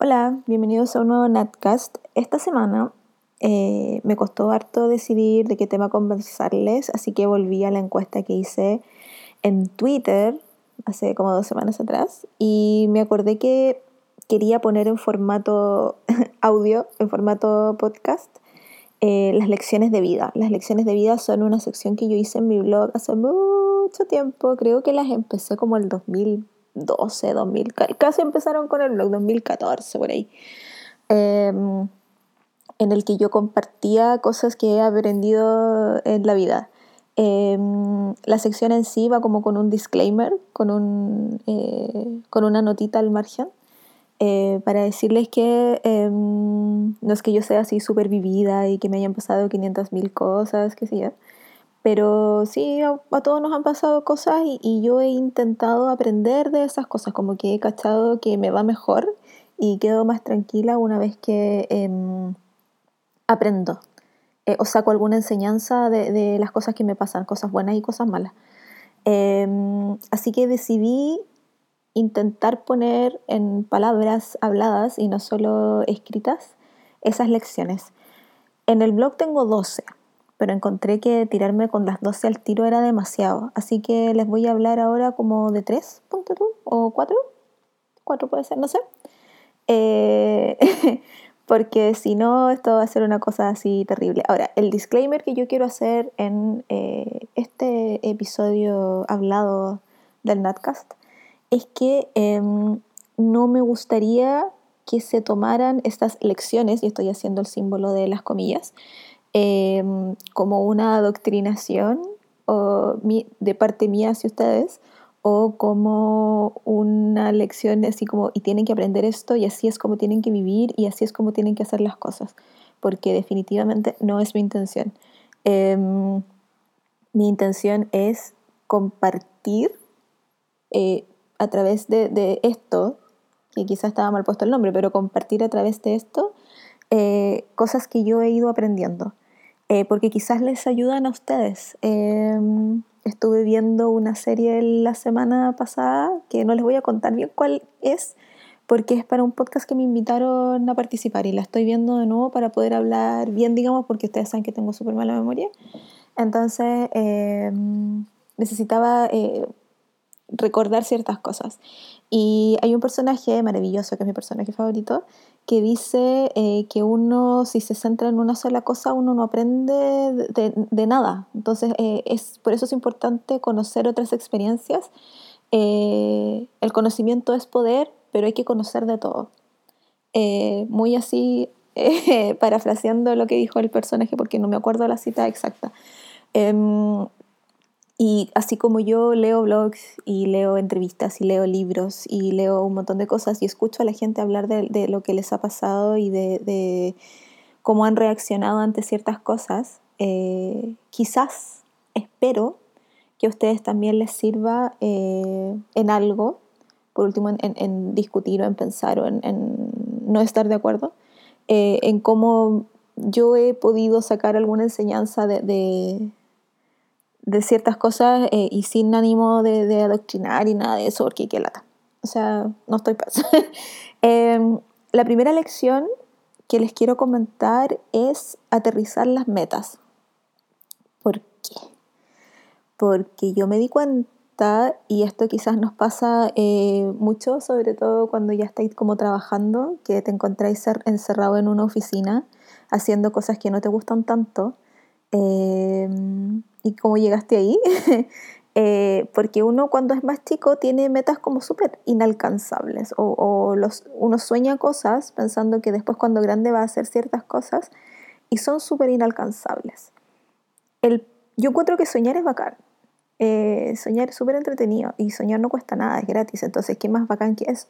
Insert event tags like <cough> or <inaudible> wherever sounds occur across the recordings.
Hola, bienvenidos a un nuevo Natcast. Esta semana eh, me costó harto decidir de qué tema conversarles, así que volví a la encuesta que hice en Twitter hace como dos semanas atrás y me acordé que quería poner en formato <laughs> audio, en formato podcast, eh, las lecciones de vida. Las lecciones de vida son una sección que yo hice en mi blog hace mucho tiempo, creo que las empecé como el 2000 12, 2000, casi empezaron con el blog 2014 por ahí, em, en el que yo compartía cosas que he aprendido en la vida. Em, la sección en sí va como con un disclaimer, con, un, eh, con una notita al margen, eh, para decirles que em, no es que yo sea así súper vivida y que me hayan pasado 500.000 cosas, qué sé yo, pero sí, a, todos nos han pasado cosas y, yo he intentado aprender de esas cosas, como que he cachado que me va mejor y quedo más tranquila una vez que em, aprendo eh, o saco alguna enseñanza de, las cosas que me pasan, cosas buenas y cosas malas. Em, así que decidí intentar poner en palabras habladas y no solo escritas esas lecciones. En el blog tengo 12 pero encontré que tirarme con las 12 al tiro era demasiado. Así que les voy a hablar ahora como de tres, punto tú, o cuatro, cuatro puede ser, no sé. Eh, <laughs> porque si no, esto va a ser una cosa así terrible. Ahora, el disclaimer que yo quiero hacer en eh, este episodio hablado del Natcast es que em, no me gustaría que se tomaran estas lecciones, y estoy haciendo el símbolo de las comillas, Em, como una adoctrinación o de parte mía hacia ustedes o como una lección así como y tienen que aprender esto y así es como tienen que vivir y así es como tienen que hacer las cosas porque definitivamente no es mi intención. Em, mi intención es compartir eh, a través de, de, esto que quizás estaba mal puesto el nombre pero compartir a través de esto eh, cosas que yo he ido aprendiendo, eh, porque quizás les ayudan a ustedes. Em, estuve viendo una serie la semana pasada que no les voy a contar bien cuál es, porque es para un podcast que me invitaron a participar y la estoy viendo de nuevo para poder hablar bien, digamos, porque ustedes saben que tengo súper mala memoria. Entonces em, necesitaba eh, recordar ciertas cosas. Y hay un personaje maravilloso, que es mi personaje favorito, que dice eh, que uno, si se centra en una sola cosa, uno no aprende de, nada. Entonces, eh, es, por eso es importante conocer otras experiencias. Eh, el conocimiento es poder, pero hay que conocer de todo. muy así, <laughs> parafraseando lo que dijo el personaje, porque no me acuerdo la cita exacta. Y así como yo leo blogs y leo entrevistas y leo libros y leo un montón de cosas y escucho a la gente hablar de, lo que les ha pasado y de, cómo han reaccionado ante ciertas cosas, eh, quizás, espero, que a ustedes también les sirva eh, en algo, por último en, discutir o en pensar o en, no estar de acuerdo, eh, en cómo yo he podido sacar alguna enseñanza de, de ciertas cosas eh, y sin ánimo de, adoctrinar y nada de eso, porque qué lata. O sea, no estoy paz. <laughs> Em, la primera lección que les quiero comentar es aterrizar las metas. ¿Por qué? Porque yo me di cuenta, y esto quizás nos pasa eh, mucho, sobre todo cuando ya estáis como trabajando, que te encontráis encerrado en una oficina haciendo cosas que no te gustan tanto. Eh, y cómo llegaste ahí. <laughs> Eh, porque uno cuando es más chico tiene metas como súper inalcanzables o, los, uno sueña cosas pensando que después cuando grande va a hacer ciertas cosas y son súper inalcanzables. El, yo encuentro que soñar es bacán. Eh, soñar es súper entretenido y soñar no cuesta nada, es gratis, entonces ¿qué más bacán que eso?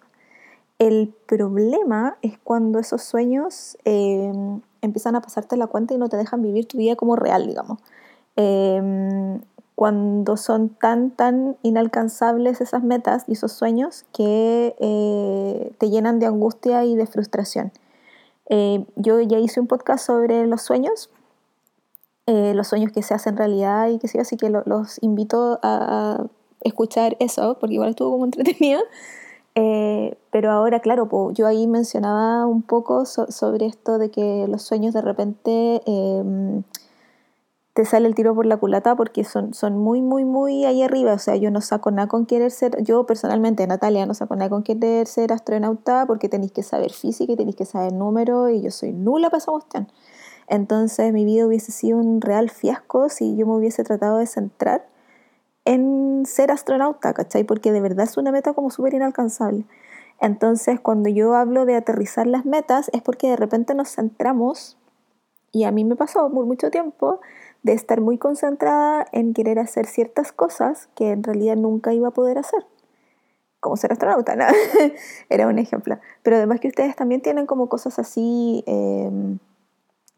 El problema es cuando esos sueños eh, empiezan a pasarte la cuenta y no te dejan vivir tu vida como real, digamos. Em, cuando son tan, tan inalcanzables esas metas y esos sueños que eh, te llenan de angustia y de frustración. Eh, yo ya hice un podcast sobre los sueños, eh, los sueños que se hacen realidad y que sí, así que los invito a escuchar eso, porque igual estuvo como <laughs> entretenido. Eh, pero ahora, claro, yo ahí mencionaba un poco sobre esto de que los sueños de repente em, te sale el tiro por la culata porque son, son muy, muy, muy ahí arriba. O sea, yo no saco nada con querer ser, yo personalmente, Natalia, no saco nada con querer ser astronauta porque tenéis que saber física y tenéis que saber números y yo soy nula para esa cuestión. Entonces mi vida hubiese sido un real fiasco si yo me hubiese tratado de centrar en ser astronauta, ¿cachai? Porque de verdad es una meta como súper inalcanzable. Entonces, cuando yo hablo de aterrizar las metas, es porque de repente nos centramos, y a mí me pasó por mucho tiempo, de estar muy concentrada en querer hacer ciertas cosas que en realidad nunca iba a poder hacer. Como ser astronauta, ¿no? <laughs> Era un ejemplo. Pero además que ustedes también tienen como cosas así em,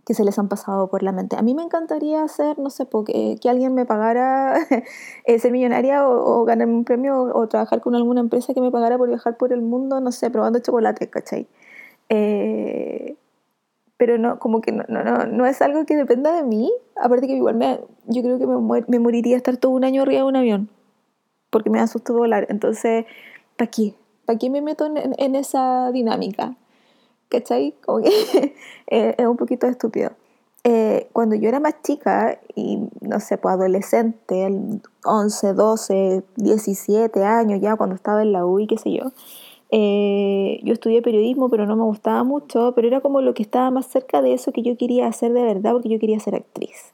que se les han pasado por la mente. A mí me encantaría hacer, no sé, porque, que alguien me pagara <laughs> eh, ser millonaria o, ganar un premio o, trabajar con alguna empresa que me pagara por viajar por el mundo, no sé, probando chocolate, ¿cachai? Eh, pero no, como que no, no, no, no, es algo que dependa de mí. Aparte que igual me, yo creo que me, me moriría estar todo un año arriba de un avión, porque me asustó volar. Entonces, ¿para qué? ¿Para qué me meto en, en esa dinámica? ¿cachai? Como que <laughs> es un poquito estúpido. Eh, cuando yo era más chica, y no sé, pues adolescente, 11, 12, 17 años ya, cuando estaba en la U y qué sé yo, eh, yo estudié periodismo, pero no me gustaba mucho, pero era como lo que estaba más cerca de eso que yo quería hacer de verdad, porque yo quería ser actriz.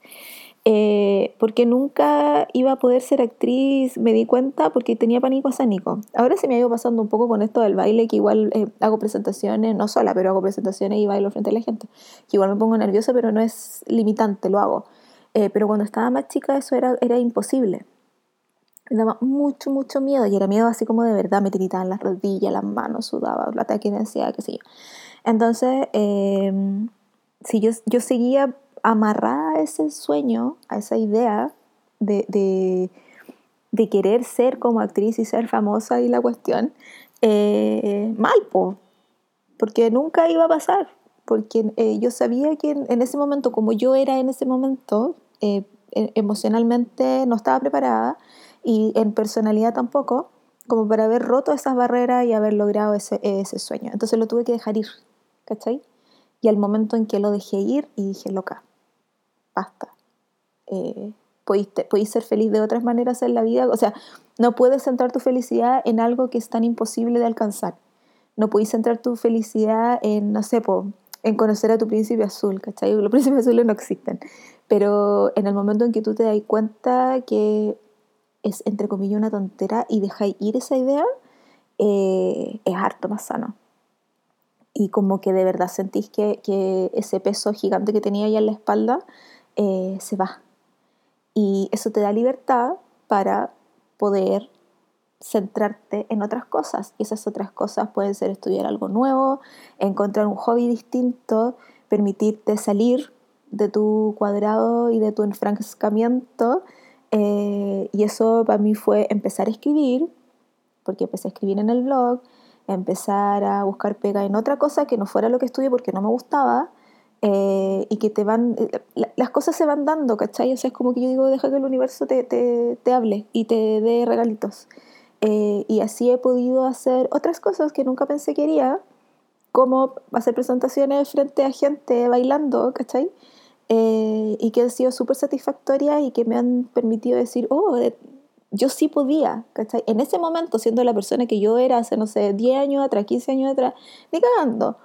Eh, porque nunca iba a poder ser actriz, me di cuenta porque tenía pánico escénico. Ahora se me ha ido pasando un poco con esto del baile, que igual eh, hago presentaciones, no sola, pero hago presentaciones y bailo frente a la gente. Que igual me pongo nerviosa, pero no es limitante, lo hago. Eh, pero cuando estaba más chica eso era, era imposible. Me daba mucho, mucho miedo, y era miedo así como de verdad, me tiritaban las rodillas, las manos, sudaba, la ataque de ansiedad, qué sé yo. Entonces, si yo, yo seguía amarrada a ese sueño, a esa idea de, querer ser como actriz y ser famosa y la cuestión, eh, mal, porque nunca iba a pasar, porque eh, yo sabía que en, ese momento, como yo era en ese momento, eh, e, emocionalmente no estaba preparada y en personalidad tampoco, como para haber roto esas barreras y haber logrado ese, ese sueño. Entonces lo tuve que dejar ir, ¿cachai? Y al momento en que lo dejé ir y dije, loca, basta. Eh, podéis, ser feliz de otras maneras en la vida. O sea, no puedes centrar tu felicidad en algo que es tan imposible de alcanzar. No podéis centrar tu felicidad en, no sé, en conocer a tu príncipe azul, ¿cachai? Los <laughs> príncipes azules no existen. Pero en el momento en que tú te das cuenta que es, entre comillas, una tontera y dejáis ir esa idea, eh, es harto más sano. Y como que de verdad sentís que, que ese peso gigante que tenía ahí en la espalda eh, se va. Y eso te da libertad para poder centrarte en otras cosas. Y esas otras cosas pueden ser estudiar algo nuevo, encontrar un hobby distinto, permitirte salir de tu cuadrado y de tu enfrancamiento. Eh, y eso para mí fue empezar a escribir, porque empecé a escribir en el blog, empezar a buscar pega en otra cosa que no fuera lo que estudié porque no me gustaba, eh, y que te van, eh, las cosas se van dando, ¿cachai? O sea, es como que yo digo, deja que el universo te, te, te hable y te dé regalitos. Eh, y así he podido hacer otras cosas que nunca pensé que haría, como hacer presentaciones frente a gente bailando, ¿cachai? Y que han sido súper satisfactorias y que me han permitido decir, oh, yo sí podía, ¿cachai? En ese momento, siendo la persona que yo era hace, no sé, 10 años atrás, 15 años atrás, ni cagando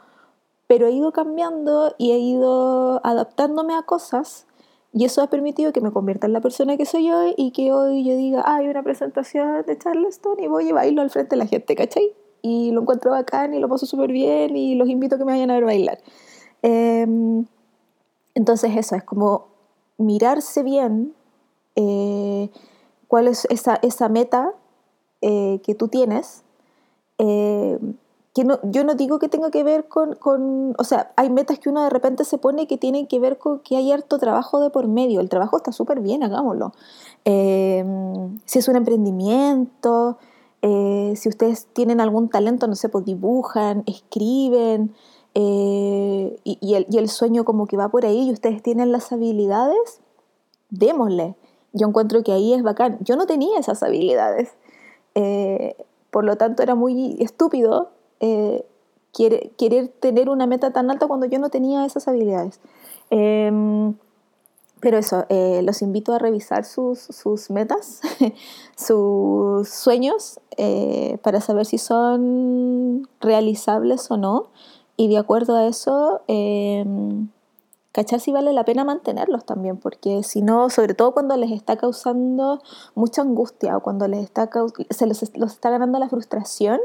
pero he ido cambiando y he ido adaptándome a cosas y eso ha permitido que me convierta en la persona que soy hoy y que hoy yo diga, ah, hay una presentación de Charleston y voy a bailar al frente de la gente, ¿cachai? Y lo encuentro bacán y lo paso súper bien y los invito a que me vayan a ver bailar. Em, entonces eso, es como mirarse bien eh, cuál es esa, esa meta eh, que tú tienes. Eh, que no, yo no digo que tenga que ver con, con, o sea, hay metas que uno de repente se pone que tienen que ver con que hay harto trabajo de por medio. El trabajo está súper bien, hagámoslo. Eh, si es un emprendimiento, eh, si ustedes tienen algún talento, no sé, pues dibujan, escriben, eh, y, el, sueño como que va por ahí y ustedes tienen las habilidades, démosle. Yo encuentro que ahí es bacán. Yo no tenía esas habilidades Por lo tanto, era muy estúpido eh, querer tener una meta tan alta cuando yo no tenía esas habilidades. Em, pero eso, eh, los invito a revisar sus, metas, <laughs> sus sueños, eh, para saber si son realizables o no. Y de acuerdo a eso, eh, cachar si vale la pena mantenerlos también, porque si no, sobre todo cuando les está causando mucha angustia o cuando les está, se los, está ganando la frustración,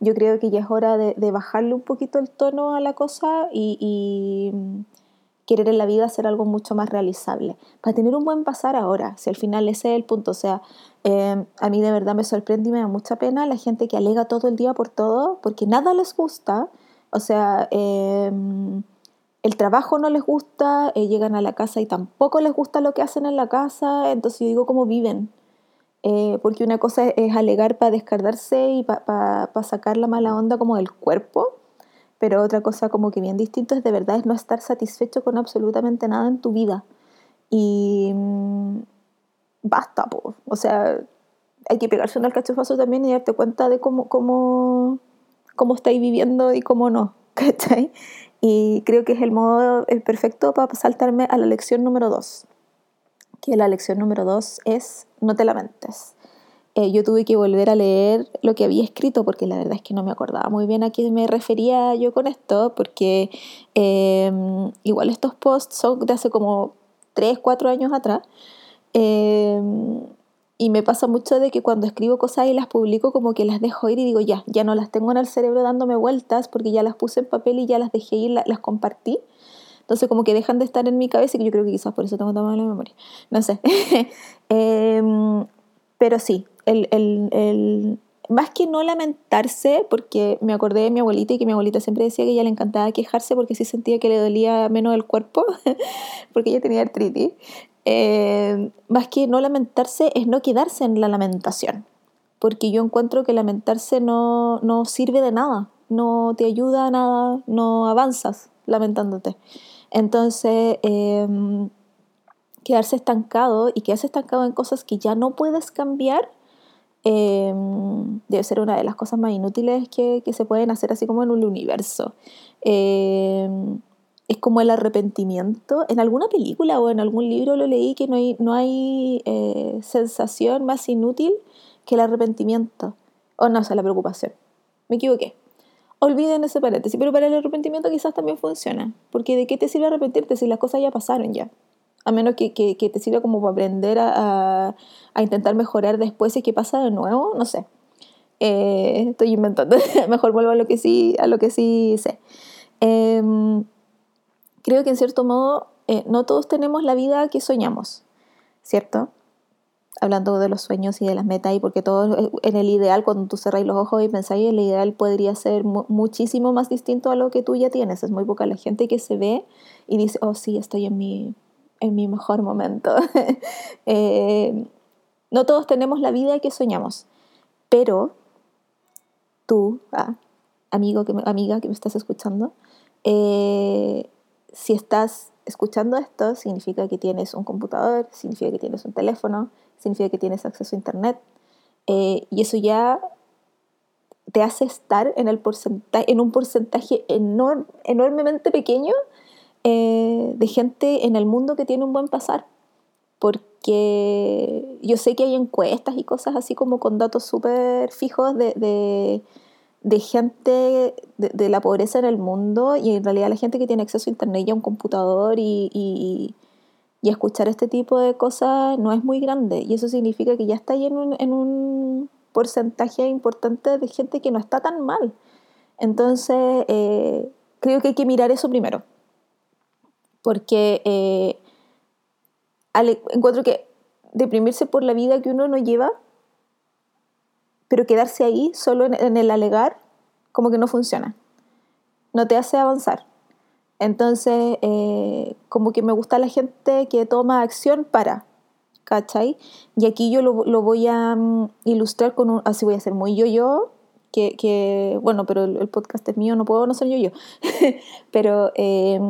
yo creo que ya es hora de, bajarle un poquito el tono a la cosa y querer en la vida hacer algo mucho más realizable, para tener un buen pasar ahora, si al final ese es el punto, o sea, em, a mí de verdad me sorprende y me da mucha pena la gente que alega todo el día por todo, porque nada les gusta, o sea, em, el trabajo no les gusta, eh, llegan a la casa y tampoco les gusta lo que hacen en la casa, entonces yo digo cómo viven. Eh, porque una cosa es alegar para descargarse y para sacar la mala onda como del cuerpo, pero otra cosa como que bien distinto es de verdad es no estar satisfecho con absolutamente nada en tu vida. Y mm, basta, po. o sea, hay que pegarse un alcachofazo también y darte cuenta de cómo, cómo, cómo estáis viviendo y cómo no, <laughs> ¿cachai? Y creo que es el modo perfecto para saltarme a la lección número dos, que la lección número dos es no te lamentes. Eh, yo tuve que volver a leer lo que había escrito porque la verdad es que no me acordaba muy bien a qué me refería yo con esto, porque em, igual estos posts son de hace como 3, 4 años atrás. Em, y me pasa mucho de que cuando escribo cosas y las publico como que las dejo ir y digo ya, ya no las tengo en el cerebro dándome vueltas porque ya las puse en papel y ya las dejé ir, las, compartí. Entonces como que dejan de estar en mi cabeza y yo creo que quizás por eso tengo tan mala memoria. No sé. <laughs> Em, pero sí, el, el, el, más que no lamentarse, porque me acordé de mi abuelita y que mi abuelita siempre decía que ella le encantaba quejarse porque sí sentía que le dolía menos el cuerpo, <laughs> porque ella tenía artritis. Eh, más que no lamentarse es no quedarse en la lamentación, porque yo encuentro que lamentarse no, no sirve de nada, no te ayuda a nada, no avanzas lamentándote. Entonces, eh, quedarse estancado y quedarse estancado en cosas que ya no puedes cambiar em, debe ser una de las cosas más inútiles que, se pueden hacer así como en un universo. Em, es como el arrepentimiento. En alguna película o en algún libro lo leí que no hay, no hay eh, sensación más inútil que el arrepentimiento. O no, o sea, la preocupación. Me equivoqué. Olviden ese paréntesis, pero para el arrepentimiento quizás también funciona. Porque ¿de qué te sirve arrepentirte si las cosas ya pasaron ya? a menos que, que, te sirva como para aprender a, a, intentar mejorar después y que pasa de nuevo, no sé. Eh, estoy inventando, <laughs> mejor vuelvo a lo que sí, a lo que sí sé. Em, creo que en cierto modo eh, no todos tenemos la vida que soñamos, ¿cierto? Hablando de los sueños y de las metas, y porque todo eh, en el ideal, cuando tú cerráis los ojos y pensáis, el ideal podría ser muchísimo más distinto a lo que tú ya tienes. Es muy poca la gente que se ve y dice, oh sí, estoy en mi, en mi mejor momento. <laughs> Eh, no todos tenemos la vida que soñamos, pero tú, ah, amigo que amiga que me estás escuchando, eh, si estás escuchando esto, significa que tienes un computador, significa que tienes un teléfono, significa que tienes acceso a internet, eh, y eso ya te hace estar en, el porcentaje, en un porcentaje enormemente pequeño eh, de gente en el mundo que tiene un buen pasar. Porque yo sé que hay encuestas y cosas así como con datos súper fijos de, de, gente de, la pobreza en el mundo y en realidad la gente que tiene acceso a internet y a un computador y, y, escuchar este tipo de cosas no es muy grande. Y eso significa que ya está ahí en un, en un porcentaje importante de gente que no está tan mal. Entonces, eh, creo que hay que mirar eso primero porque eh, encuentro que deprimirse por la vida que uno no lleva, pero quedarse ahí solo en, el alegar, como que no funciona. No te hace avanzar. Entonces, eh, como que me gusta la gente que toma acción para, ¿cachai? Y aquí yo lo, voy a mm, ilustrar con un, así voy a ser muy yo-yo, que, que, bueno, pero el, podcast es mío, no puedo no ser yo-yo, <laughs> pero eh,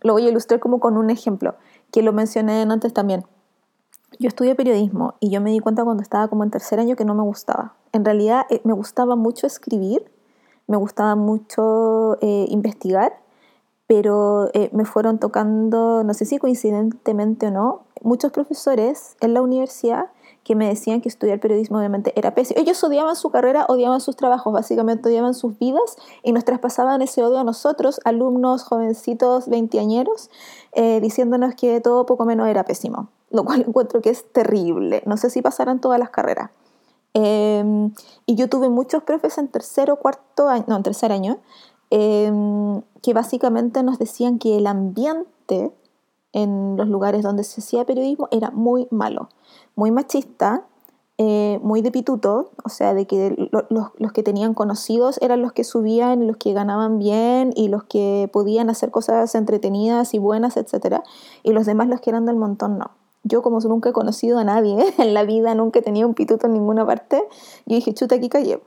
lo voy a ilustrar como con un ejemplo, que lo mencioné antes también. Yo estudié periodismo y yo me di cuenta cuando estaba como en tercer año que no me gustaba. En realidad eh, me gustaba mucho escribir, me gustaba mucho eh, investigar, pero eh, me fueron tocando, no sé si coincidentemente o no, muchos profesores en la universidad que me decían que estudiar periodismo obviamente era pésimo. Ellos odiaban su carrera, odiaban sus trabajos, básicamente odiaban sus vidas y nos traspasaban ese odio a nosotros, alumnos, jovencitos, veinteañeros, eh, diciéndonos que todo poco menos era pésimo, lo cual <laughs> encuentro que es terrible. No sé si pasarán todas las carreras. Em, y yo tuve muchos profes en tercero, cuarto año, no, en tercer año, em, que básicamente nos decían que el ambiente en los lugares donde se hacía periodismo era muy malo, muy machista, eh, muy de pituto, o sea, de que los, que tenían conocidos eran los que subían, los que ganaban bien y los que podían hacer cosas entretenidas y buenas, etc. Y los demás, los que eran del montón, no. Yo como nunca he conocido a nadie <laughs> en la vida, nunca he tenido un pituto en ninguna parte, yo dije, chuta, aquí callé.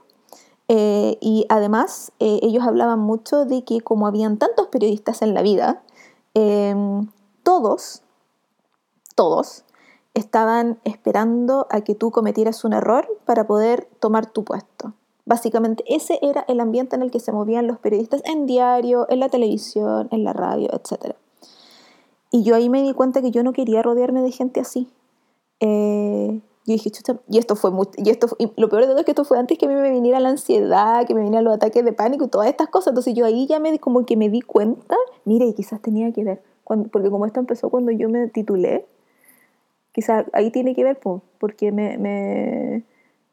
Eh, y además eh, ellos hablaban mucho de que como habían tantos periodistas en la vida, em, todos, todos, estaban esperando a que tú cometieras un error para poder tomar tu puesto. Básicamente ese era el ambiente en el que se movían los periodistas en diario, en la televisión, en la radio, etc. Y yo ahí me di cuenta que yo no quería rodearme de gente así. Eh, yo dije, chucha, y esto fue muy, y esto y lo peor de todo es que esto fue antes que a mí me viniera la ansiedad, que me vinieran los ataques de pánico y todas estas cosas. Entonces yo ahí ya me como que me di cuenta, mire, quizás tenía que ver porque como esto empezó cuando yo me titulé, quizás ahí tiene que ver, porque me, me,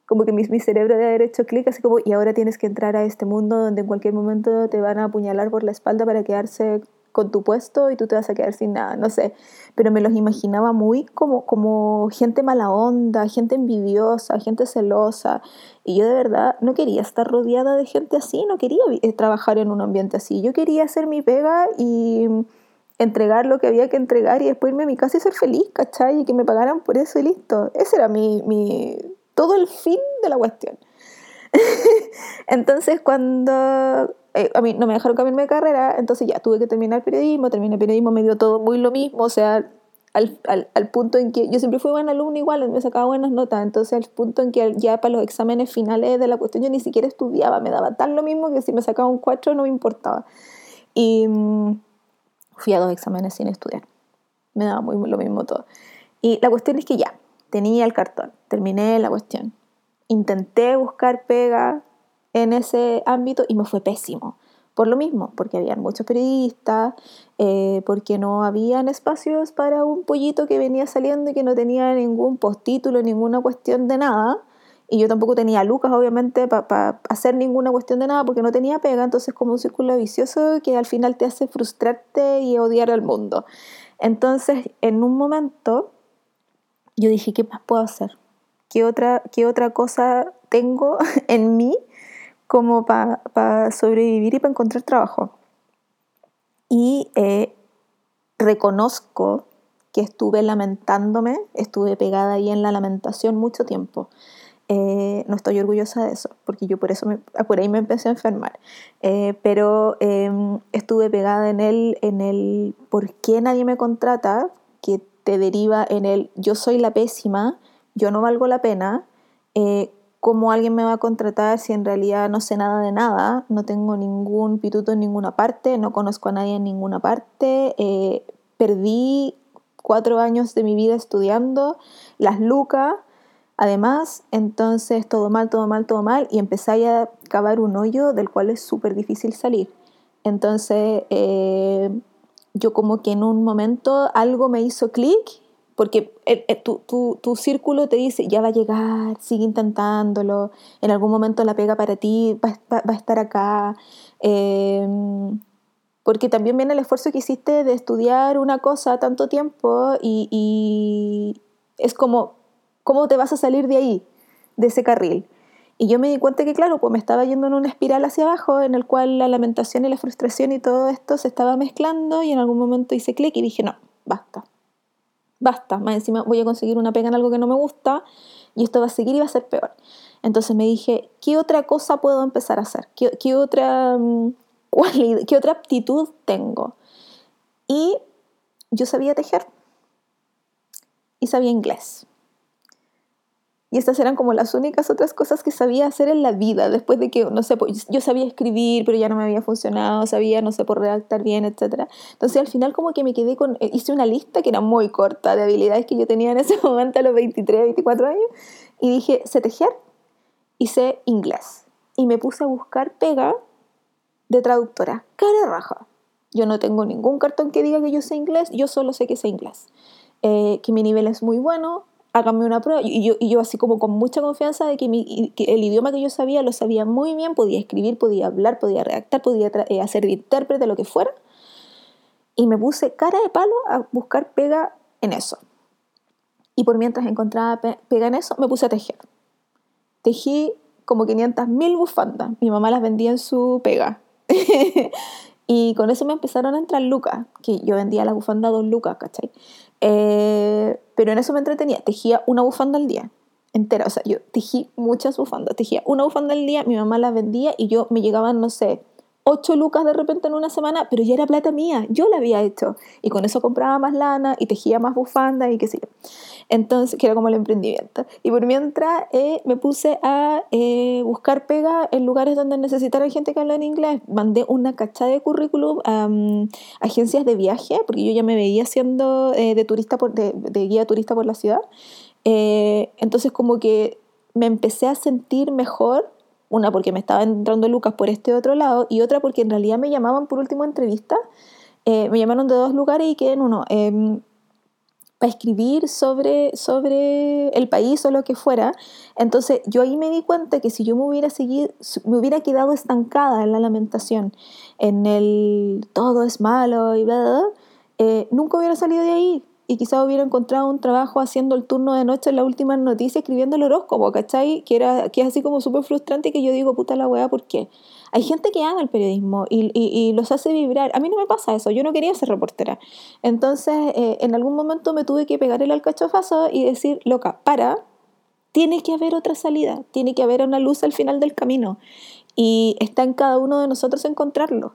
como que mi, mi cerebro debe haber hecho clic, así como, y ahora tienes que entrar a este mundo donde en cualquier momento te van a apuñalar por la espalda para quedarse tu puesto y tú te vas a quedar sin nada, no sé, pero me los imaginaba muy como, como gente mala onda, gente envidiosa, gente celosa, y yo de verdad no quería estar rodeada de gente así, no quería eh, trabajar en un ambiente así, yo quería hacer mi pega y entregar lo que había que entregar y después irme a mi casa y ser feliz, ¿cachai? Y que me pagaran por eso y listo. Ese era mi, mi todo el fin de la cuestión. <laughs> entonces cuando eh, a mí no me dejaron cambiarme de carrera, entonces ya tuve que terminar periodismo, terminé periodismo, me dio todo muy lo mismo, o sea, al, al, al, punto en que yo siempre fui buena alumna igual, me sacaba buenas notas, entonces al punto en que ya para los exámenes finales de la cuestión yo ni siquiera estudiaba, me daba tan lo mismo que si me sacaba un 4 no me importaba. Y mm, fui a dos exámenes sin estudiar. Me daba muy, lo mismo todo. Y la cuestión es que ya, tenía el cartón, terminé la cuestión. Intenté buscar pega en ese ámbito y me fue pésimo. Por lo mismo, porque había muchos periodistas, eh, porque no habían espacios para un pollito que venía saliendo y que no tenía ningún postítulo, ninguna cuestión de nada. Y yo tampoco tenía lucas, obviamente, para hacer ninguna cuestión de nada porque no tenía pega. Entonces, como un círculo vicioso que al final te hace frustrarte y odiar al mundo. Entonces, en un momento, yo dije, ¿qué más puedo hacer? ¿Qué otra, qué otra cosa tengo <laughs> en mí como para sobrevivir y para encontrar trabajo? Y eh, reconozco que estuve lamentándome, estuve pegada ahí en la lamentación mucho tiempo. Eh, no estoy orgullosa de eso, porque yo por eso me, por ahí me empecé a enfermar. Eh, pero em, estuve pegada en el, en el por qué nadie me contrata, que te deriva en el yo soy la pésima, yo no valgo la pena, eh, cómo alguien me va a contratar si en realidad no sé nada de nada, no tengo ningún pituto en ninguna parte, no conozco a nadie en ninguna parte, perdí cuatro años de mi vida estudiando, las lucas Además, entonces todo mal, todo mal, todo mal y empezáis a cavar un hoyo del cual es súper difícil salir. Entonces, eh, yo como que en un momento algo me hizo clic, porque tu, círculo te dice, ya va a llegar, sigue intentándolo, en algún momento la pega para ti va, a estar acá. Em, porque también viene el esfuerzo que hiciste de estudiar una cosa tanto tiempo y es como ¿Cómo te vas a salir de ahí, de ese carril? Y yo me di cuenta que, claro, pues me estaba yendo en una espiral hacia abajo en el cual la lamentación y la frustración y todo esto se estaba mezclando y en algún momento hice clic y dije, no, basta, basta, más encima voy a conseguir una pega en algo que no me gusta y esto va a seguir y va a ser peor. Entonces me dije, ¿qué otra cosa puedo empezar a hacer? ¿Qué, otra, mm, <laughs> ¿Qué otra aptitud tengo? Y yo sabía tejer y sabía inglés. Y estas eran como las únicas otras cosas que sabía hacer en la vida, después de que, no sé, pues, yo sabía escribir, pero ya no me había funcionado, sabía, no sé, por redactar bien, etc. Entonces al final como que me quedé con, eh, hice una lista que era muy corta de habilidades que yo tenía en ese <laughs> momento a los 23, 24 años, y dije, sé tejer y sé inglés. Y me puse a buscar pega de traductora, cara raja. Yo no tengo ningún cartón que diga que yo sé inglés, yo solo sé que sé inglés. Eh, que mi nivel es muy bueno, háganme una prueba. Y yo, y yo así como con mucha confianza de que, el idioma que yo sabía lo sabía muy bien, podía escribir, podía hablar, podía redactar, podía eh, hacer de intérprete, lo que fuera. Y me puse cara de palo a buscar pega en eso. Y por mientras encontraba pega en eso, me puse a tejer. Tejí como 500 mil bufandas. Mi mamá las vendía en su pega. <laughs> y con eso me empezaron a entrar lucas, que yo vendía la bufanda dos lucas, ¿cachai? Eh, pero en eso me entretenía. Tejía una bufanda al día, entera. O sea, yo tejí muchas bufandas. Tejía una bufanda al día, mi mamá las vendía y yo me llegaban, no sé, 8 lucas de repente en una semana, pero ya era plata mía, yo la había hecho. Y con eso compraba más lana y tejía más bufandas y qué sé yo. Entonces, que era como el emprendimiento. Y por mientras eh, me puse a eh, buscar pega en lugares donde necesitara gente que hablara en inglés. Mandé una cachada de currículum a agencias de viaje, porque yo ya me veía siendo eh, de, turista por, de, guía turista por la ciudad. entonces, como que me empecé a sentir mejor una porque me estaba entrando Lucas por este otro lado y otra porque en realidad me llamaban por último entrevista. Eh, me llamaron de dos lugares y que en uno, em, para escribir sobre, sobre el país o lo que fuera. Entonces yo ahí me di cuenta que si yo me hubiera seguido, me hubiera quedado estancada en la lamentación, en el todo es malo y bla, eh, nunca hubiera salido de ahí y quizás hubiera encontrado un trabajo haciendo el turno de noche en la última noticia escribiendo el horóscopo, ¿cachai? Que, era, que es así como súper frustrante y que yo digo, puta la weá, ¿por qué? Hay gente que ama el periodismo y, y, los hace vibrar. A mí no me pasa eso, yo no quería ser reportera. Entonces, eh, en algún momento me tuve que pegar el alcachofazo y decir, loca, para, tiene que haber otra salida, tiene que haber una luz al final del camino. Y está en cada uno de nosotros encontrarlo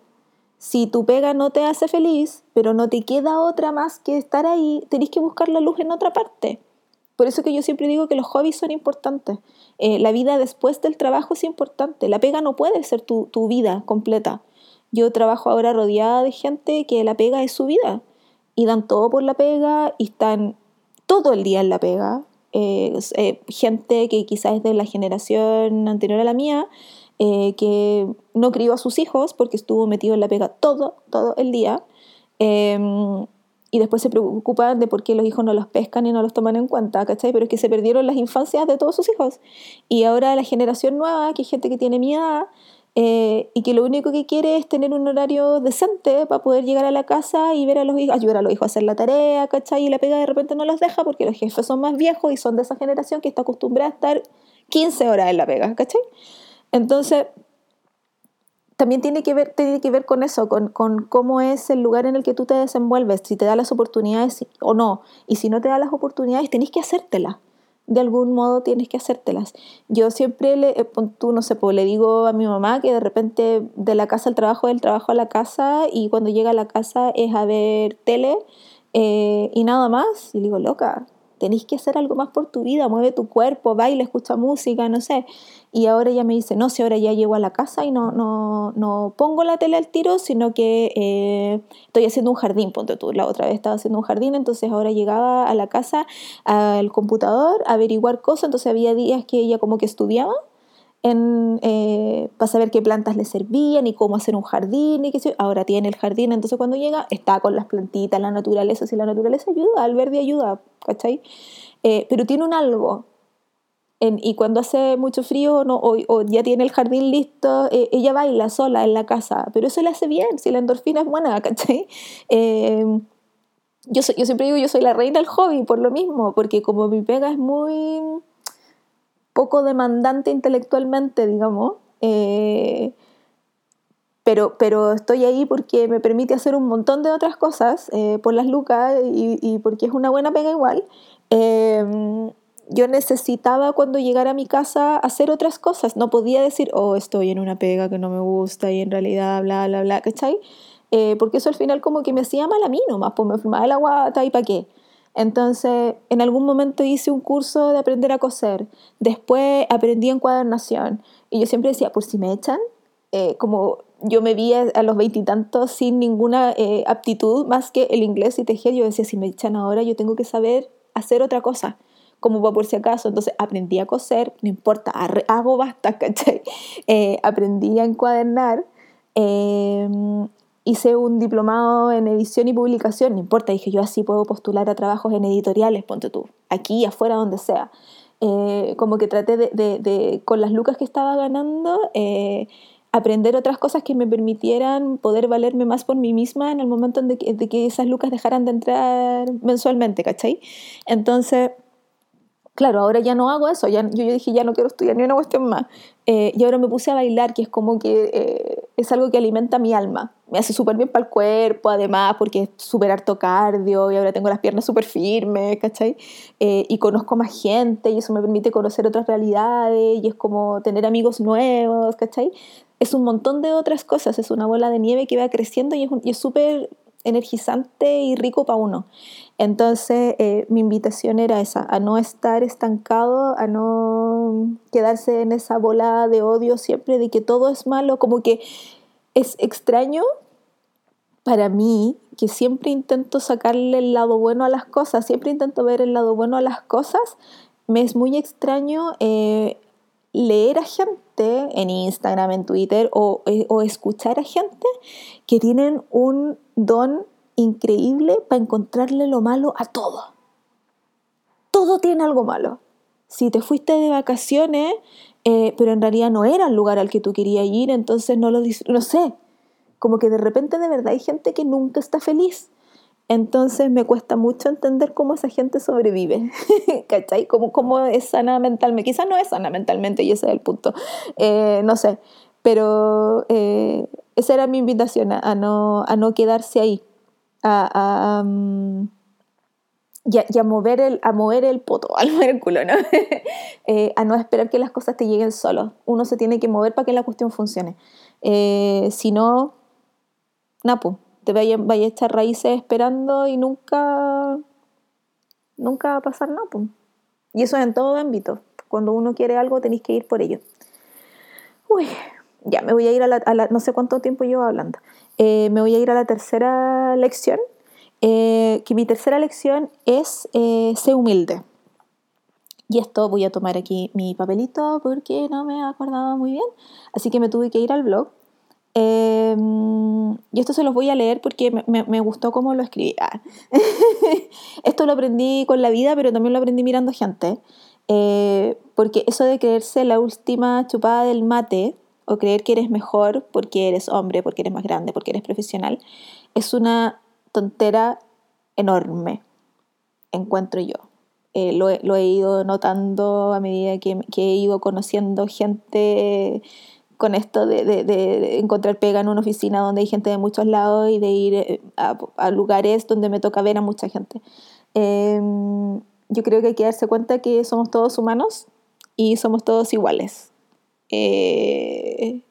si tu pega no te hace feliz, pero no te queda otra más que estar ahí, tenés que buscar la luz en otra parte. Por eso que yo siempre digo que los hobbies son importantes. Eh, la vida después del trabajo es importante. La pega no puede ser tu, vida completa. Yo trabajo ahora rodeada de gente que la pega es su vida. Y dan todo por la pega y están todo el día en la pega. Eh, eh, gente que quizás es de la generación anterior a la mía, eh, que no crió a sus hijos porque estuvo metido en la pega todo, todo el día. Em, y después se preocupan de por qué los hijos no los pescan y no los toman en cuenta, ¿cachai? Pero es que se perdieron las infancias de todos sus hijos. Y ahora la generación nueva, que es gente que tiene mi edad, eh, y que lo único que quiere es tener un horario decente para poder llegar a la casa y ver a los hijos, ayudar a los hijos a hacer la tarea, ¿cachai? Y la pega de repente no los deja porque los jefes son más viejos y son de esa generación que está acostumbrada a estar 15 horas en la pega, ¿cachai? Entonces, también tiene que ver, tiene que ver con eso, con, cómo es el lugar en el que tú te desenvuelves, si te da las oportunidades o no. Y si no te da las oportunidades, tenés que hacértelas. De algún modo tienes que hacértelas. Yo siempre, le, eh, tú no sé, pues le digo a mi mamá que de repente de la casa al trabajo, del trabajo a la casa, y cuando llega a la casa es a ver tele eh, y nada más. Y le digo, loca, tenés que hacer algo más por tu vida, mueve tu cuerpo, baila, escucha música, no sé. Y ahora ella me dice, no, si ahora ya llego a la casa y no, no, no pongo la tele al tiro, sino que eh, estoy haciendo un jardín, ponte tú. La otra vez estaba haciendo un jardín, entonces ahora llegaba a la casa al computador a averiguar cosas, entonces había días que ella como que estudiaba en, eh, para saber qué plantas le servían y cómo hacer un jardín y qué sé Ahora tiene el jardín, entonces cuando llega está con las plantitas, la naturaleza, si la naturaleza ayuda, el verde ayuda, ¿cachai? Eh, pero tiene un algo y cuando hace mucho frío no, o, ya tiene el jardín listo, eh, ella baila sola en la casa, pero eso le hace bien, si la endorfina es buena, <laughs> ¿cachai? Em, yo, yo siempre digo, yo soy la reina del hobby por lo mismo, porque como mi pega es muy poco demandante intelectualmente, digamos, eh, pero, pero estoy ahí porque me permite hacer un montón de otras cosas eh, por las lucas y, y, porque es una buena pega igual. Yo necesitaba cuando llegara a mi casa hacer otras cosas. No podía decir, oh, estoy en una pega que no me gusta y en realidad bla, bla, bla, ¿cachai? Eh, porque eso al final como que me hacía mal a mí nomás, pues me fumaba la guata y para qué. Entonces, en algún momento hice un curso de aprender a coser, después aprendí encuadernación y yo siempre decía, por si me echan, eh, como yo me vi a, los veintitantos sin ninguna eh, aptitud más que el inglés y tejer, yo decía, si me echan ahora, yo tengo que saber hacer otra cosa, como va por si acaso. Entonces aprendí a coser, no importa, hago basta, <laughs> ¿cachai? Eh, aprendí a encuadernar hice un diplomado en edición y publicación, no importa, dije yo así puedo postular a trabajos en editoriales, ponte tú, aquí, afuera, donde sea. Eh, como que traté de, con las lucas que estaba ganando, eh, aprender otras cosas que me permitieran poder valerme más por mí misma en el momento de que, de que esas lucas dejaran de entrar mensualmente, ¿cachai? Entonces claro, ahora ya no hago eso, ya, yo, dije, ya no quiero estudiar ni una cuestión más. Eh, y ahora me puse a bailar, que es como que eh, es algo que alimenta mi alma. Me hace súper bien para el cuerpo, además, porque es súper harto cardio y ahora tengo las piernas súper firmes, ¿cachai? Eh, y conozco más gente y eso me permite conocer otras realidades y es como tener amigos nuevos, ¿cachai? Es un montón de otras cosas, es una bola de nieve que va creciendo y es súper energizante y rico para uno. Entonces, eh, mi invitación era esa, a no estar estancado, a no quedarse en esa bola de odio siempre de que todo es malo, como que es extraño para mí que siempre intento sacarle el lado bueno a las cosas, siempre intento ver el lado bueno a las cosas, me es muy extraño eh, leer a gente en Instagram, en Twitter o, eh, o escuchar a gente que tienen un don increíble para encontrarle lo malo a todo. Todo tiene algo malo. Si te fuiste de vacaciones, eh, pero en realidad no era el lugar al que tú querías ir, entonces no lo no sé. Como que de repente de verdad hay gente que nunca está feliz. Entonces me cuesta mucho entender cómo esa gente sobrevive, <laughs> ¿cachai? Cómo, cómo es sana mentalmente. Quizás no es sana mentalmente y ese es el punto. Eh, no sé, pero eh, esa era mi invitación, a, no, a no quedarse ahí, a, a, mm, y, a, mover el, a mover el poto, <laughs> al mover el culo, ¿no? <laughs> Eh, a no esperar que las cosas te lleguen solos. Uno se tiene que mover para que la cuestión funcione. Eh, si no, napo, te vaya, vaya a echar raíces esperando y nunca, nunca va a pasar nada. Y eso es en todo ámbito. Cuando uno quiere algo, tenéis que ir por ello. Uy, ya, me voy a ir a la, no sé cuánto tiempo llevo hablando. Eh, me voy a ir a la tercera lección, eh, que mi tercera lección es eh, ser humilde. Y esto voy a tomar aquí mi papelito porque no me acordaba muy bien, así que me tuve que ir al blog. y esto se los voy a leer porque me, gustó cómo lo escribí. Ah. <laughs> esto lo aprendí con la vida, pero también lo aprendí mirando gente. porque eso de creerse la última chupada del mate, o creer que eres mejor porque eres hombre, porque eres más grande, porque eres profesional, es una tontera enorme, encuentro yo. Eh, lo, he ido notando a medida que, he ido conociendo gente con esto de, encontrar pega en una oficina donde hay gente de muchos lados y de ir eh, a, lugares donde me toca ver a mucha gente. Em, yo creo que hay que darse cuenta que somos todos humanos y somos todos iguales eh,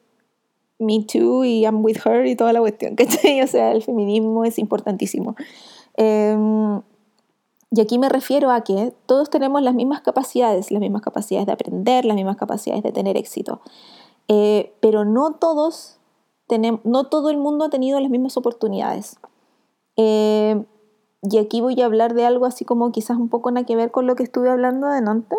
Me Too y I'm with her y toda la cuestión, <laughs> ¿cachai? O sea, el feminismo es importantísimo. Em, y aquí me refiero a que todos tenemos las mismas capacidades, las mismas capacidades de aprender, las mismas capacidades de tener éxito. Eh, pero no todos tenemos, no todo el mundo ha tenido las mismas oportunidades. Eh, y aquí voy a hablar de algo así como quizás un poco nada que ver con lo que estuve hablando de antes,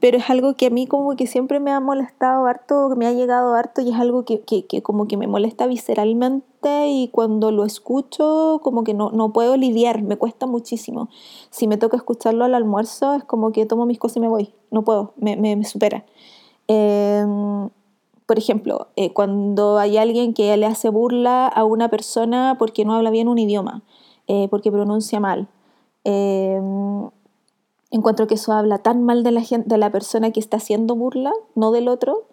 pero es algo que a mí como que siempre me ha molestado harto, me ha llegado harto y es algo que, que, que como que me molesta visceralmente y cuando lo escucho como que no, no, puedo lidiar, me cuesta muchísimo. Si me toca escucharlo al almuerzo es como que tomo mis cosas y me voy, no puedo, me, me, supera. Em, por ejemplo, eh, cuando hay alguien que le hace burla a una persona porque no habla bien un idioma, eh, porque pronuncia mal. Encuentro que eso habla tan mal de la, de la persona que está haciendo burla, no del otro.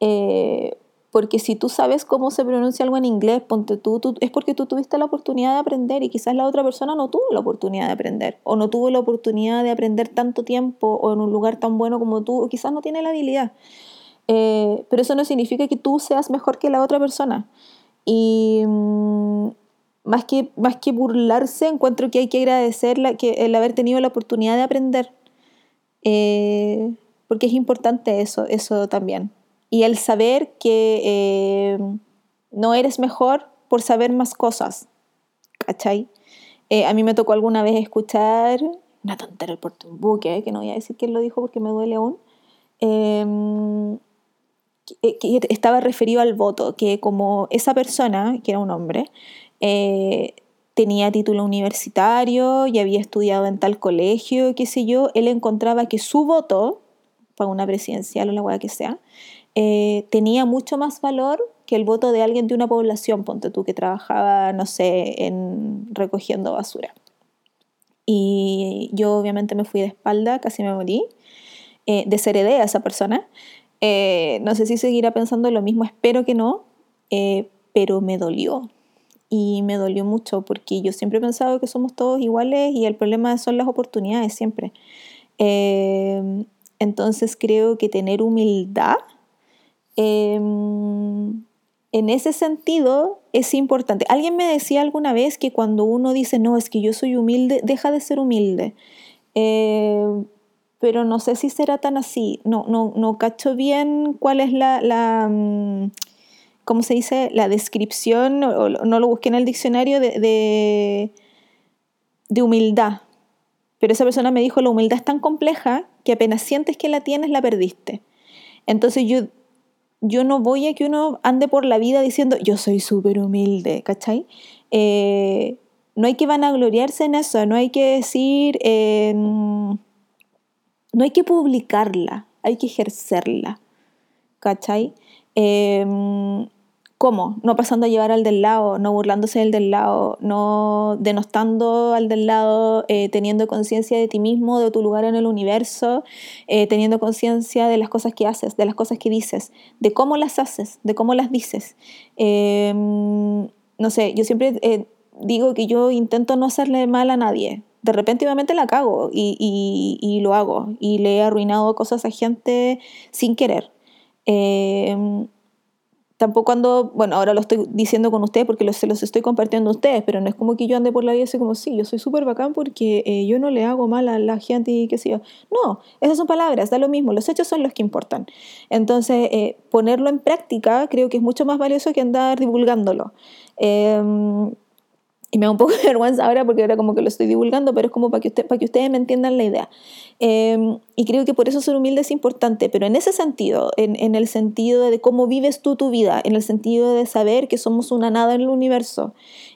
Eh, porque si tú sabes cómo se pronuncia algo en inglés, ponte tú, es porque tú tuviste la oportunidad de aprender y quizás la otra persona no tuvo la oportunidad de aprender o no tuvo la oportunidad de aprender tanto tiempo o en un lugar tan bueno como tú o quizás no tiene la habilidad. Eh, pero eso no significa que tú seas mejor que la otra persona. Mm, más que, más que burlarse, encuentro que hay que agradecer que, el haber tenido la oportunidad de aprender. Eh, porque es importante eso, eso también. Y el saber que eh, no eres mejor por saber más cosas. ¿Cachai? Eh, a mí me tocó alguna vez escuchar una tontera por un buque, que no voy a decir quién lo dijo porque me duele aún, em, que, estaba referido al voto, que como esa persona, que era un hombre, eh, tenía título universitario y había estudiado en tal colegio, qué sé yo, él encontraba que su voto, para una presidencial o la hueá que sea, eh, tenía mucho más valor que el voto de alguien de una población, ponte tú, que trabajaba, no sé, en recogiendo basura. Y yo obviamente me fui de espalda, casi me morí, eh, desheredé a esa persona. Eh, no sé si seguirá pensando lo mismo, espero que no, eh, pero me dolió. Y me dolió mucho porque yo siempre he pensado que somos todos iguales y el problema son las oportunidades siempre. Eh, entonces creo que tener humildad en ese sentido es importante. Alguien me decía alguna vez que cuando uno dice, no, es que yo soy humilde, deja de ser humilde. Eh, pero no sé si será tan así. No, no, no cacho bien cuál es la, la mm, ¿cómo se dice? La descripción, o, no lo busqué en el diccionario de, de, humildad. Pero esa persona me dijo, la humildad es tan compleja que apenas sientes que la tienes, la perdiste. Entonces yo yo no voy a que uno ande por la vida diciendo yo soy súper humilde, ¿cachai? Eh, no hay que vanagloriarse en eso, no hay que decir, no hay que publicarla, hay que ejercerla, ¿cachai? Em, ¿Cómo? No pasando a llevar al del lado, no burlándose del del lado, no denostando al del lado, eh, teniendo conciencia de ti mismo, de tu lugar en el universo, eh, teniendo conciencia de las cosas que haces, de las cosas que dices, de cómo las haces, de cómo las dices. Em, no sé, yo siempre eh, digo que yo intento no hacerle mal a nadie. De repente, obviamente, la cago y, y lo hago. Y le he arruinado cosas a gente sin querer. Eh, tampoco ando, bueno, ahora lo estoy diciendo con ustedes porque se los estoy compartiendo a ustedes, pero no es como que yo ande por la vida así como, sí, yo soy súper bacán porque eh, yo no le hago mal a la gente y qué sé yo. No, esas son palabras, da lo mismo, los hechos son los que importan. Entonces, eh, ponerlo en práctica creo que es mucho más valioso que andar divulgándolo. Em, y me da un poco <laughs> de vergüenza ahora porque ahora como que lo estoy divulgando, pero es como para que, usted, para que ustedes me entiendan la idea. Em, y creo que por eso ser humilde es importante, pero en ese sentido, en, en, el sentido de cómo vives tú tu vida, en el sentido de saber que somos una nada en el universo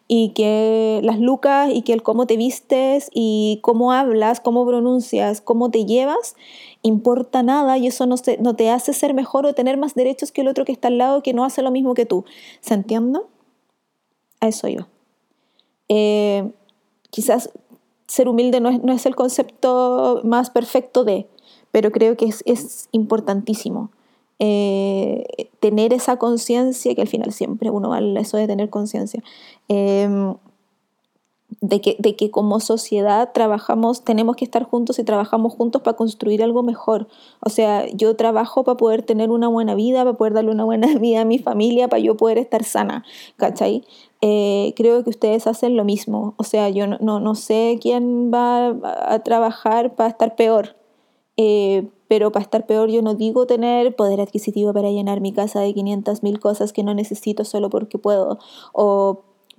y que las lucas y que el cómo te vistes y cómo hablas, cómo pronuncias, cómo te llevas, importa nada y eso no, no te hace ser mejor o tener más derechos que el otro que está al lado que no hace lo mismo que tú. ¿Se entiende? A eso iba. Eh, quizás ser humilde no es, el concepto más perfecto de, pero creo que es, importantísimo. Eh, tener esa conciencia, que al final siempre uno vale eso de tener conciencia, em, de, que, de que como sociedad trabajamos, tenemos que estar juntos y trabajamos juntos para construir algo mejor. O sea, yo trabajo para poder tener una buena vida, para poder darle una buena <laughs> vida a mi familia, para yo poder estar sana, ¿cachai? Eh, creo que ustedes hacen lo mismo. O sea, yo no, no, sé quién va a trabajar para estar peor. Eh, pero para estar peor yo no digo tener poder adquisitivo para llenar mi casa de 500 mil cosas que no necesito solo porque puedo.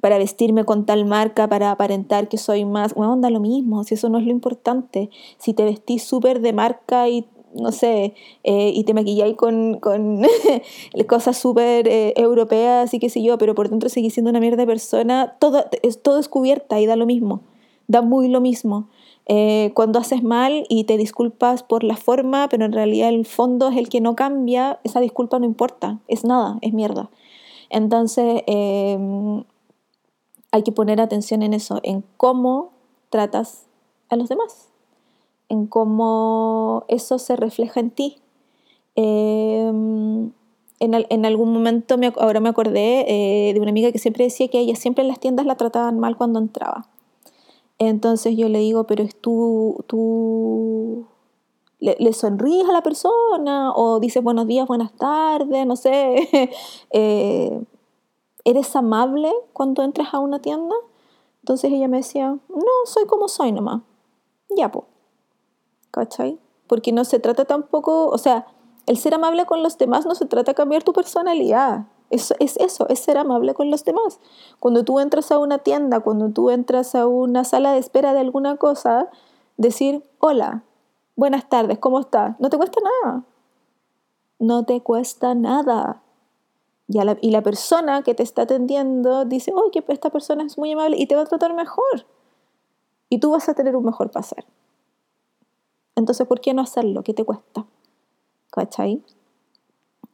Para vestirme con tal marca, para aparentar que soy más. Bueno, onda lo mismo, si eso no es lo importante. Si te vestís súper de marca y no sé, eh, y te maquilláis con, con <laughs> cosas súper eh, europeas y qué sé yo, pero por dentro seguís siendo una mierda de persona, todo es, todo es cubierta y da lo mismo, da muy lo mismo. Eh, cuando haces mal y te disculpas por la forma, pero en realidad el fondo es el que no cambia, esa disculpa no importa, es nada, es mierda. Entonces, em, hay que poner atención en eso, en cómo tratas a los demás en cómo eso se refleja en ti. Em, en, algún momento, me, ahora me acordé eh, de una amiga que siempre decía que ella siempre en las tiendas la trataban mal cuando entraba. Entonces yo le digo, pero es tú, tú le, sonríes a la persona o dices buenos días, buenas tardes, no sé. <laughs> Eh, ¿eres amable cuando entras a una tienda? Entonces ella me decía, no, soy como soy nomás. Ya, pues. ¿Cachai? Porque no se trata tampoco, o sea, el ser amable con los demás no se trata de cambiar tu personalidad. Es, es eso, es ser amable con los demás. Cuando tú entras a una tienda, cuando tú entras a una sala de espera de alguna cosa, decir, hola, buenas tardes, ¿cómo estás? No te cuesta nada. No te cuesta nada. Y, la, y la persona que te está atendiendo dice, oye, esta persona es muy amable y te va a tratar mejor. Y tú vas a tener un mejor pasar. Entonces, ¿por qué no hacerlo? ¿Qué te cuesta? ¿Cachai?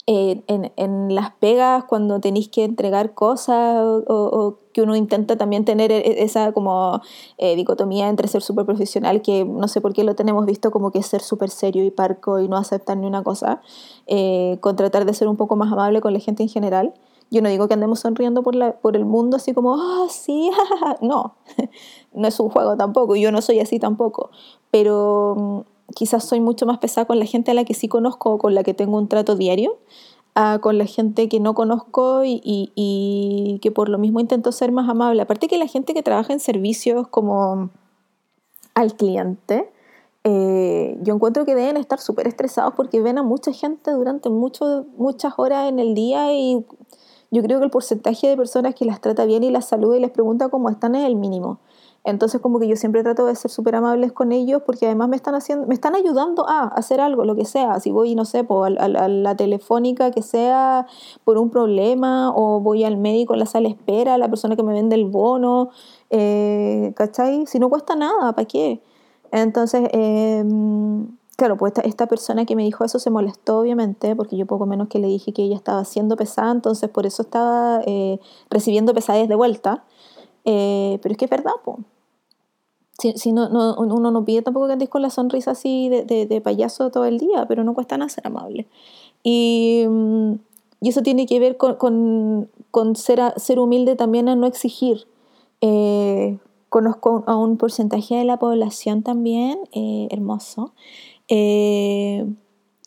En, las pegas cuando tenéis que entregar cosas o, que uno intenta también tener e, esa como eh, dicotomía entre ser súper profesional, que no sé por qué lo tenemos visto como que ser súper serio y parco y no aceptar ni una cosa, eh, con tratar de ser un poco más amable con la gente en general. Yo no digo que andemos sonriendo por, la, por el mundo así como, ah, sí, <laughs> no, <laughs> no es un juego tampoco, yo no soy así tampoco, pero mm, quizás soy mucho más pesada con la gente a la que sí conozco o con la que tengo un trato diario, con la gente que no conozco y, que por lo mismo intento ser más amable. Aparte que la gente que trabaja en servicios como al cliente, eh, yo encuentro que deben estar súper estresados porque ven a mucha gente durante muchas horas en el día y yo creo que el porcentaje de personas que las trata bien y las saluda y les pregunta cómo están es el mínimo. Entonces como que yo siempre trato de ser súper amables con ellos porque además me están, haciendo, me están ayudando a hacer algo, lo que sea. Si voy, no sé, por a, la telefónica que sea por un problema o voy al médico en la sala espera, la persona que me vende el bono, eh, ¿cachai? Si no cuesta nada, ¿para qué? Entonces, em, claro, pues esta, persona que me dijo eso se molestó obviamente porque yo poco menos que le dije que ella estaba siendo pesada, entonces por eso estaba eh, recibiendo pesadez de vuelta. Eh, pero es que es verdad, pues si, no, no, uno no pide tampoco que andes con la sonrisa así de, de, payaso todo el día, pero no cuesta nada ser amable. Y, mm, y eso tiene que ver con, con, con ser, ser, humilde también a no exigir. Eh, conozco a un porcentaje de la población también, eh, hermoso, eh,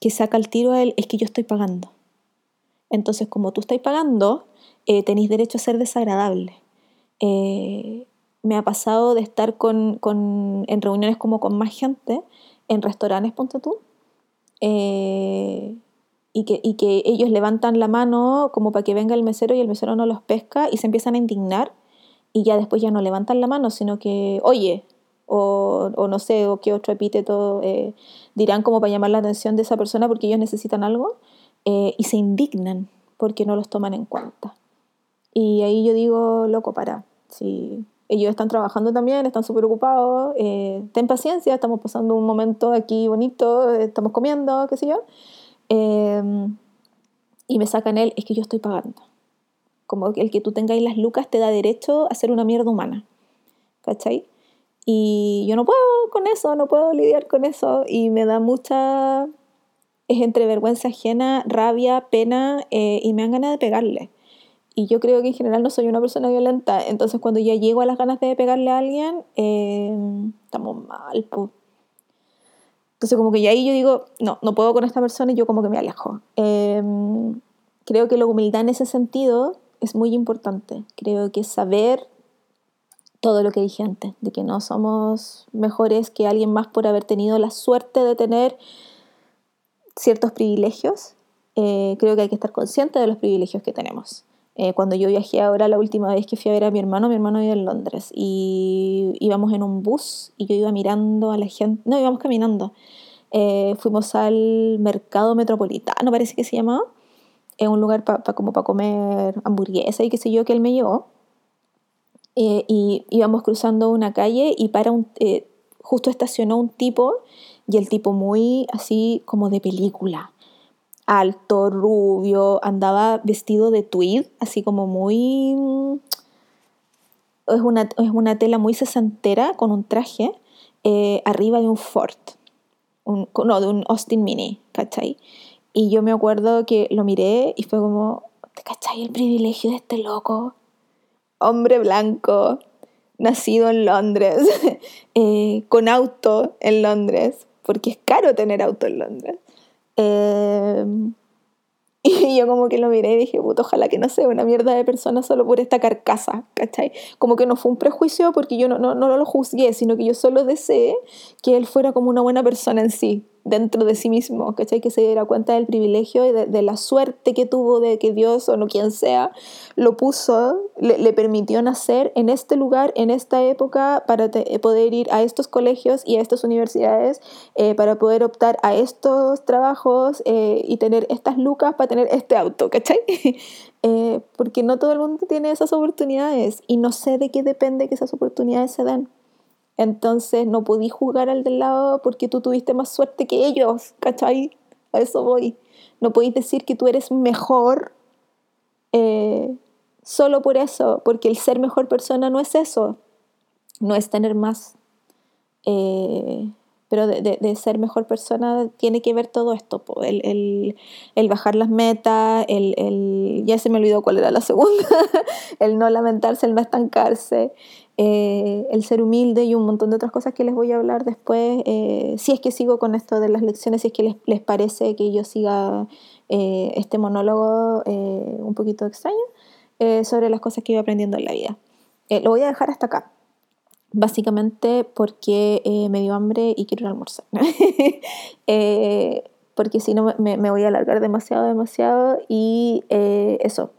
que saca el tiro a él, es que yo estoy pagando. Entonces, como tú estás pagando, tenéis derecho a ser desagradable me ha pasado de estar con, en reuniones como con más gente, en restaurantes, ponte tú, eh, y, que, y que ellos levantan la mano como para que venga el mesero y el mesero no los pesca y se empiezan a indignar y ya después ya no levantan la mano, sino que, oye, o, o no sé, o qué otro epíteto eh, dirán como para llamar la atención de esa persona porque ellos necesitan algo eh, y se indignan porque no los toman en cuenta. Y ahí yo digo, loco, para, si ellos están trabajando también, están súper ocupados, eh, ten paciencia, estamos pasando un momento aquí bonito, estamos comiendo, qué sé yo. Em, y me sacan él, es que yo estoy pagando. Como el que tú tengáis las lucas te da derecho a ser una mierda humana. ¿Cachai? Y yo no puedo con eso, no puedo lidiar con eso. Y me da mucha... Es entre vergüenza ajena, rabia, pena eh, y me dan ganas de pegarle. Y yo creo que en general no soy una persona violenta. Entonces cuando ya llego a las ganas de pegarle a alguien, eh, estamos mal. Entonces como que ya ahí yo digo, no, no puedo con esta persona y yo como que me alejo. Eh, creo que la humildad en ese sentido es muy importante. Creo que saber todo lo que dije antes, de que no somos mejores que alguien más por haber tenido la suerte de tener ciertos privilegios. Eh, creo que hay que estar consciente de los privilegios que tenemos. Eh, cuando yo viajé ahora, la última vez que fui a ver a mi hermano, mi hermano vive en Londres y íbamos en un bus y yo iba mirando a la gente, no, íbamos caminando. Eh, fuimos al mercado metropolitano, parece que se llamaba, en un lugar pa, como para comer hamburguesa y qué sé yo, que él me llevó. Eh, y íbamos cruzando una calle y para un, justo estacionó un tipo y el tipo muy así como de película alto, rubio, andaba vestido de tweed, así como muy... Es una, es una tela muy sesentera con un traje eh, arriba de un Ford, no, de un Austin Mini, ¿cachai? Y yo me acuerdo que lo miré y fue como, ¿te cachai el privilegio de este loco? Hombre blanco, nacido en Londres, <laughs> eh, con auto en Londres, porque es caro tener auto en Londres. Em, <laughs> Y yo como que lo miré y dije, puto, ojalá que no sea una mierda de persona solo por esta carcasa, ¿cachai? Como que no fue un prejuicio porque yo no, no, no lo juzgué, sino que yo solo deseé que él fuera como una buena persona en sí, dentro de sí mismo, ¿cachai? Que se diera cuenta del privilegio y de, la suerte que tuvo de que Dios o no quien sea lo puso, le, permitió nacer en este lugar, en esta época, para poder ir a estos colegios y a estas universidades, eh, para poder optar a estos trabajos eh, y tener estas lucas para tener este auto, ¿cachai? <laughs> Eh, porque no todo el mundo tiene esas oportunidades y no sé de qué depende que esas oportunidades se den. Entonces no podí jugar al del lado porque tú tuviste más suerte que ellos, ¿cachai? A eso voy. No podéis decir que tú eres mejor eh, solo por eso, porque el ser mejor persona no es eso, no es tener más. Eh, pero de, ser mejor persona tiene que ver todo esto, el, bajar las metas, el, ya se me olvidó cuál era la segunda, <laughs> el no lamentarse, el no estancarse, eh, el ser humilde y un montón de otras cosas que les voy a hablar después, eh, si es que sigo con esto de las lecciones, si es que les, parece que yo siga eh, este monólogo un poquito extraño sobre las cosas que iba aprendiendo en la vida. lo voy a dejar hasta acá básicamente porque me dio hambre y quiero ir almorzar. <laughs> porque si no me, voy a alargar demasiado, demasiado. Y eso,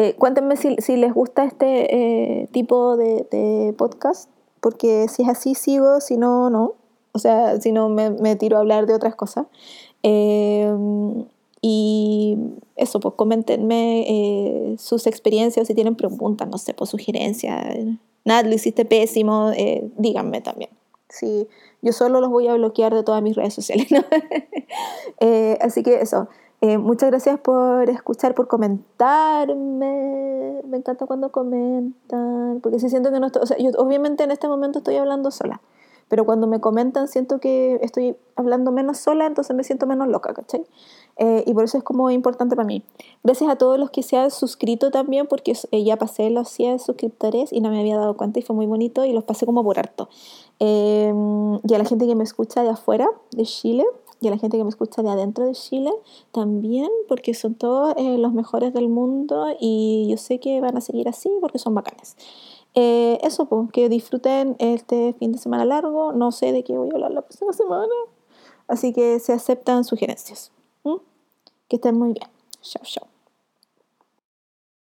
eh, cuéntenme si, si, les gusta este eh, tipo de, de, podcast, porque si es así sigo, si no, no. O sea, si no me, me tiro a hablar de otras cosas. Eh, y eso, pues coméntenme sus experiencias, si tienen preguntas, no sé, pues sugerencias. Nada, lo hiciste pésimo, díganme también. Sí, yo solo los voy a bloquear de todas mis redes sociales. ¿no? <laughs> así que eso. Eh, muchas gracias por escuchar, por comentarme. Me encanta cuando comentan, porque si siento que no estoy, o obviamente en este momento estoy hablando sola, pero cuando me comentan siento que estoy hablando menos sola, entonces me siento menos loca, ¿cachai? Eh, y por eso es como importante para mí. Gracias a todos los que se han suscrito también, porque eh, ya pasé los 100 suscriptores y no me había dado cuenta y fue muy bonito y los pasé como por harto. y a la gente que me escucha de afuera, de Chile, y a la gente que me escucha de adentro de Chile también, porque son todos eh, los mejores del mundo y yo sé que van a seguir así porque son bacanes. Eh, eso, pues, que disfruten este fin de semana largo. No sé de qué voy a hablar la próxima semana. Así que se aceptan sugerencias. Que estén muy bien. Chao, chao.